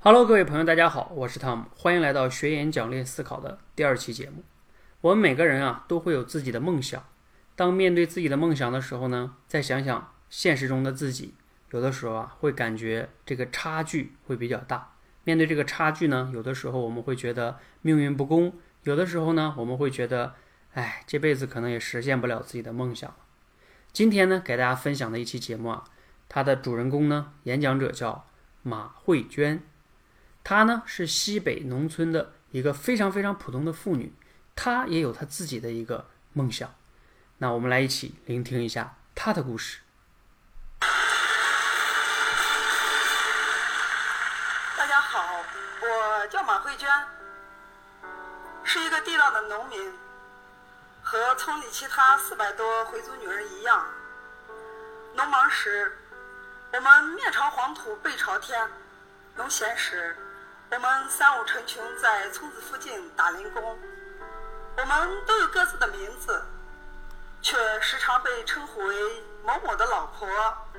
Hello，各位朋友，大家好，我是汤姆，欢迎来到学演讲练思考的第二期节目。我们每个人啊都会有自己的梦想，当面对自己的梦想的时候呢，再想想现实中的自己，有的时候啊会感觉这个差距会比较大。面对这个差距呢，有的时候我们会觉得命运不公，有的时候呢我们会觉得，哎，这辈子可能也实现不了自己的梦想。今天呢，给大家分享的一期节目啊，它的主人公呢，演讲者叫马慧娟。她呢是西北农村的一个非常非常普通的妇女，她也有她自己的一个梦想。那我们来一起聆听一下她的故事。大家好，我叫马慧娟，是一个地道的农民，和村里其他四百多回族女人一样，农忙时我们面朝黄土背朝天，农闲时。我们三五成群在村子附近打零工，我们都有各自的名字，却时常被称呼为某某的老婆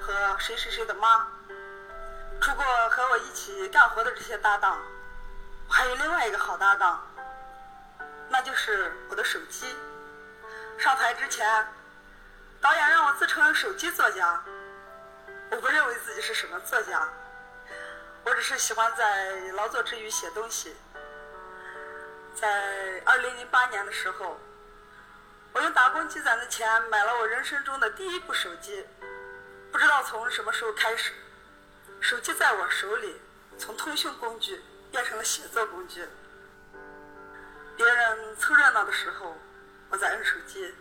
和谁谁谁的妈。除过和我一起干活的这些搭档，我还有另外一个好搭档，那就是我的手机。上台之前，导演让我自称手机作家，我不认为自己是什么作家。我只是喜欢在劳作之余写东西。在二零零八年的时候，我用打工积攒的钱买了我人生中的第一部手机。不知道从什么时候开始，手机在我手里从通讯工具变成了写作工具。别人凑热闹的时候，我在摁手机；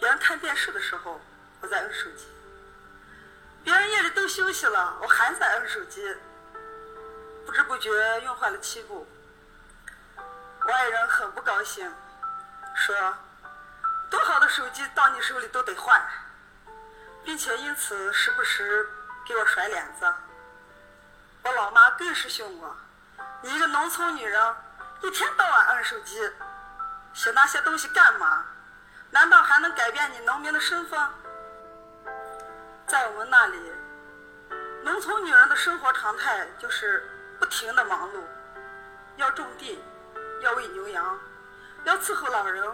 别人看电视的时候，我在摁手机；别人夜里都休息了，我还在摁手机。不知不觉用坏了七部，我爱人很不高兴，说：“多好的手机到你手里都得换，并且因此时不时给我甩脸子。”我老妈更是凶我：“你一个农村女人，一天到晚按手机，写那些东西干嘛？难道还能改变你农民的身份？”在我们那里，农村女人的生活常态就是。不停的忙碌，要种地，要喂牛羊，要伺候老人，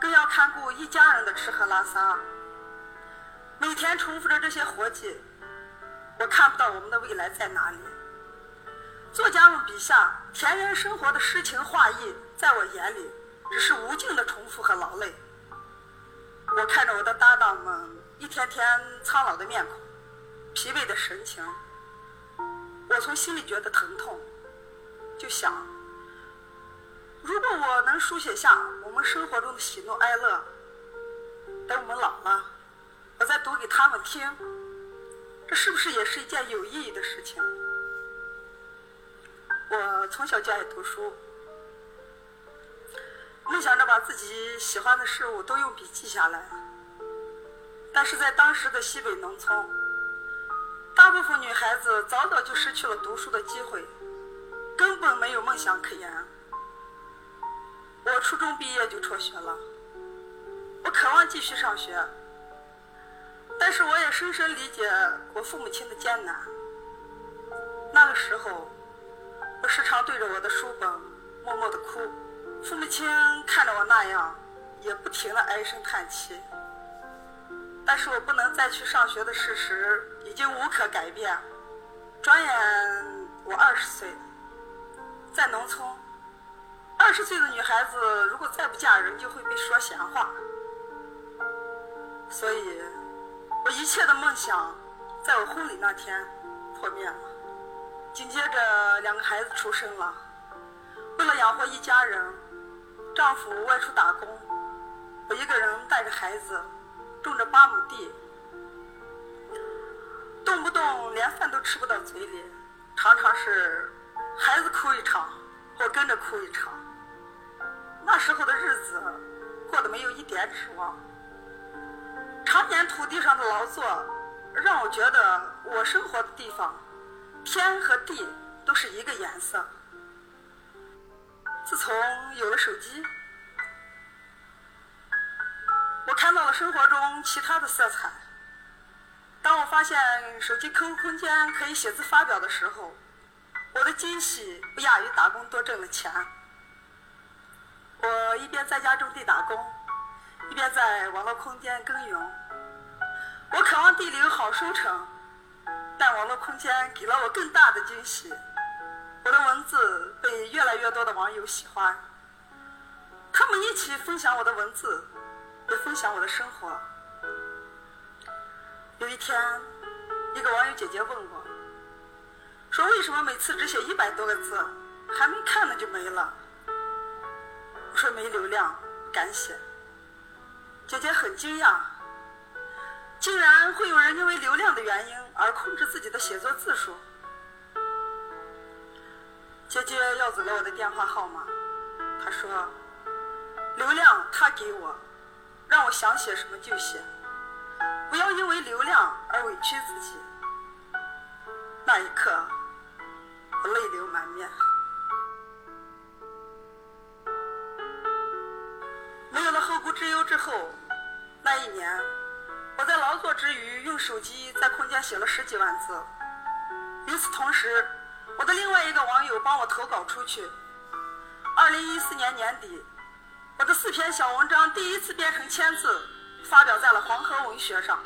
更要看顾一家人的吃喝拉撒。每天重复着这些活计，我看不到我们的未来在哪里。作家们笔下田园生活的诗情画意，在我眼里只是无尽的重复和劳累。我看着我的搭档们一天天苍老的面孔，疲惫的神情。我从心里觉得疼痛，就想，如果我能书写下我们生活中的喜怒哀乐，等我们老了，我再读给他们听，这是不是也是一件有意义的事情？我从小就爱读书，梦想着把自己喜欢的事物都用笔记下来，但是在当时的西北农村。大部分女孩子早早就失去了读书的机会，根本没有梦想可言。我初中毕业就辍学了，我渴望继续上学，但是我也深深理解我父母亲的艰难。那个时候，我时常对着我的书本默默的哭，父母亲看着我那样，也不停的唉声叹气。但是我不能再去上学的事实已经无可改变。转眼我二十岁，在农村，二十岁的女孩子如果再不嫁人，就会被说闲话。所以，我一切的梦想，在我婚礼那天破灭了。紧接着，两个孩子出生了。为了养活一家人，丈夫外出打工，我一个人带着孩子。种着八亩地，动不动连饭都吃不到嘴里，常常是孩子哭一场，我跟着哭一场。那时候的日子过得没有一点指望。常年土地上的劳作，让我觉得我生活的地方，天和地都是一个颜色。自从有了手机。看到了生活中其他的色彩。当我发现手机 QQ 空间可以写字发表的时候，我的惊喜不亚于打工多挣了钱。我一边在家种地打工，一边在网络空间耕耘。我渴望地里有好收成，但网络空间给了我更大的惊喜。我的文字被越来越多的网友喜欢，他们一起分享我的文字，也分享我的生活。有一天，一个网友姐姐问我，说为什么每次只写一百多个字，还没看呢就没了？我说没流量，不敢写。姐姐很惊讶。竟然会有人因为流量的原因而控制自己的写作字数。姐姐要走了我的电话号码，她说：“流量他给我，让我想写什么就写，不要因为流量而委屈自己。”那一刻，我泪流满面。没有了后顾之忧之后，那一年。我在劳作之余，用手机在空间写了十几万字。与此同时，我的另外一个网友帮我投稿出去。二零一四年年底，我的四篇小文章第一次变成千字，发表在了黄河文学上。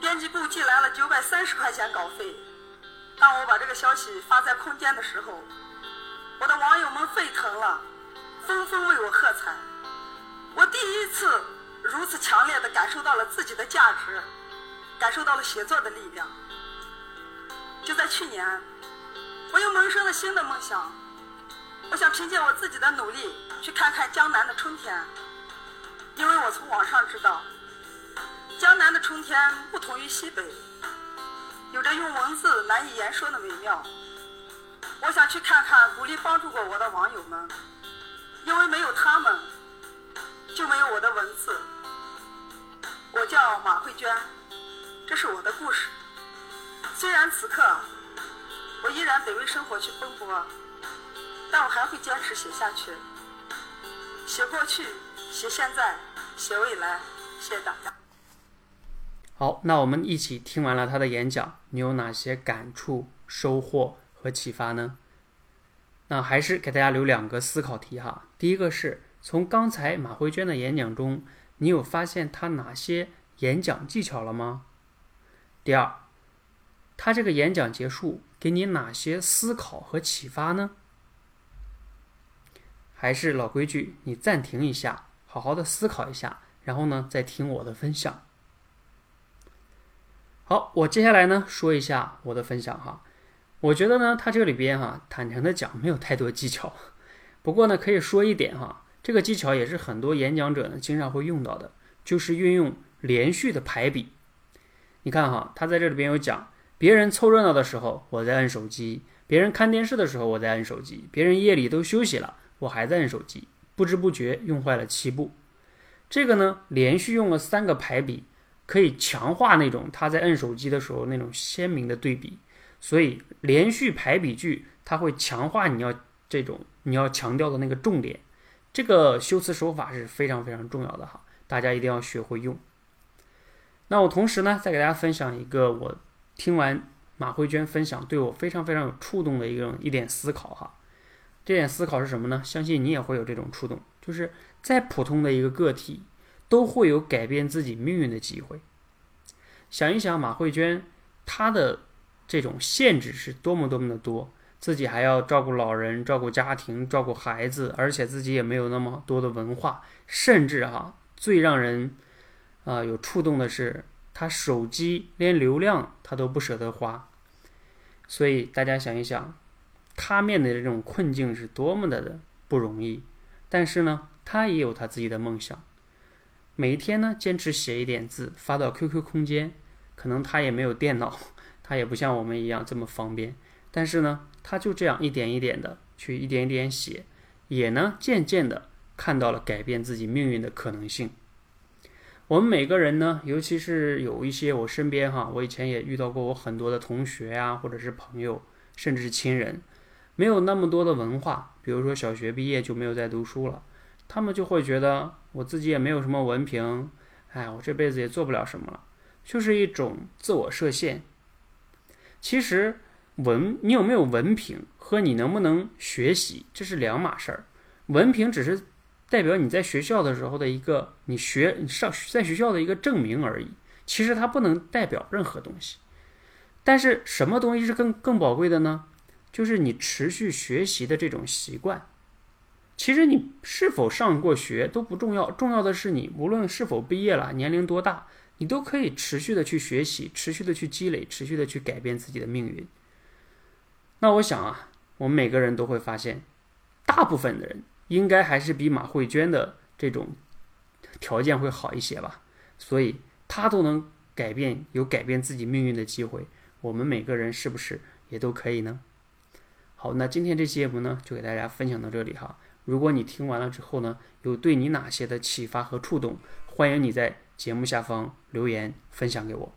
编辑部寄来了九百三十块钱稿费。当我把这个消息发在空间的时候，我的网友们沸腾了，纷纷为我喝彩。我第一次。如此强烈的感受到了自己的价值，感受到了写作的力量。就在去年，我又萌生了新的梦想，我想凭借我自己的努力去看看江南的春天，因为我从网上知道，江南的春天不同于西北，有着用文字难以言说的美妙。我想去看看鼓励帮助过我的网友们，因为没有他们。就没有我的文字。我叫马慧娟，这是我的故事。虽然此刻我依然得为生活去奔波，但我还会坚持写下去。写过去，写现在，写未来。谢谢大家。好，那我们一起听完了他的演讲，你有哪些感触、收获和启发呢？那还是给大家留两个思考题哈。第一个是。从刚才马慧娟的演讲中，你有发现她哪些演讲技巧了吗？第二，她这个演讲结束给你哪些思考和启发呢？还是老规矩，你暂停一下，好好的思考一下，然后呢再听我的分享。好，我接下来呢说一下我的分享哈。我觉得呢，他这里边哈，坦诚的讲没有太多技巧，不过呢可以说一点哈。这个技巧也是很多演讲者呢经常会用到的，就是运用连续的排比。你看哈，他在这里边有讲，别人凑热闹的时候我在按手机，别人看电视的时候我在按手机，别人夜里都休息了，我还在摁手机，不知不觉用坏了七步。这个呢，连续用了三个排比，可以强化那种他在摁手机的时候那种鲜明的对比。所以连续排比句，它会强化你要这种你要强调的那个重点。这个修辞手法是非常非常重要的哈，大家一定要学会用。那我同时呢，再给大家分享一个我听完马慧娟分享对我非常非常有触动的一个一点思考哈。这点思考是什么呢？相信你也会有这种触动，就是再普通的一个个体，都会有改变自己命运的机会。想一想马慧娟她的这种限制是多么多么的多。自己还要照顾老人、照顾家庭、照顾孩子，而且自己也没有那么多的文化，甚至哈，最让人啊有触动的是，他手机连流量他都不舍得花。所以大家想一想，他面对的这种困境是多么的不容易。但是呢，他也有他自己的梦想，每一天呢坚持写一点字发到 QQ 空间。可能他也没有电脑，他也不像我们一样这么方便。但是呢，他就这样一点一点的去一点一点写，也呢渐渐的看到了改变自己命运的可能性。我们每个人呢，尤其是有一些我身边哈，我以前也遇到过我很多的同学呀，或者是朋友，甚至是亲人，没有那么多的文化，比如说小学毕业就没有再读书了，他们就会觉得我自己也没有什么文凭，哎，我这辈子也做不了什么了，就是一种自我设限。其实。文，你有没有文凭和你能不能学习，这是两码事儿。文凭只是代表你在学校的时候的一个你学你上在学校的一个证明而已，其实它不能代表任何东西。但是什么东西是更更宝贵的呢？就是你持续学习的这种习惯。其实你是否上过学都不重要，重要的是你无论是否毕业了，年龄多大，你都可以持续的去学习，持续的去积累，持续的去改变自己的命运。那我想啊，我们每个人都会发现，大部分的人应该还是比马慧娟的这种条件会好一些吧。所以她都能改变，有改变自己命运的机会，我们每个人是不是也都可以呢？好，那今天这期节目呢，就给大家分享到这里哈。如果你听完了之后呢，有对你哪些的启发和触动，欢迎你在节目下方留言分享给我。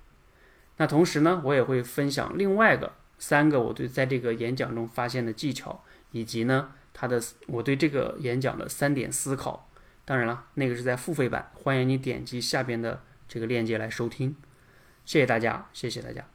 那同时呢，我也会分享另外个三个我对在这个演讲中发现的技巧，以及呢他的我对这个演讲的三点思考。当然了，那个是在付费版，欢迎你点击下边的这个链接来收听。谢谢大家，谢谢大家。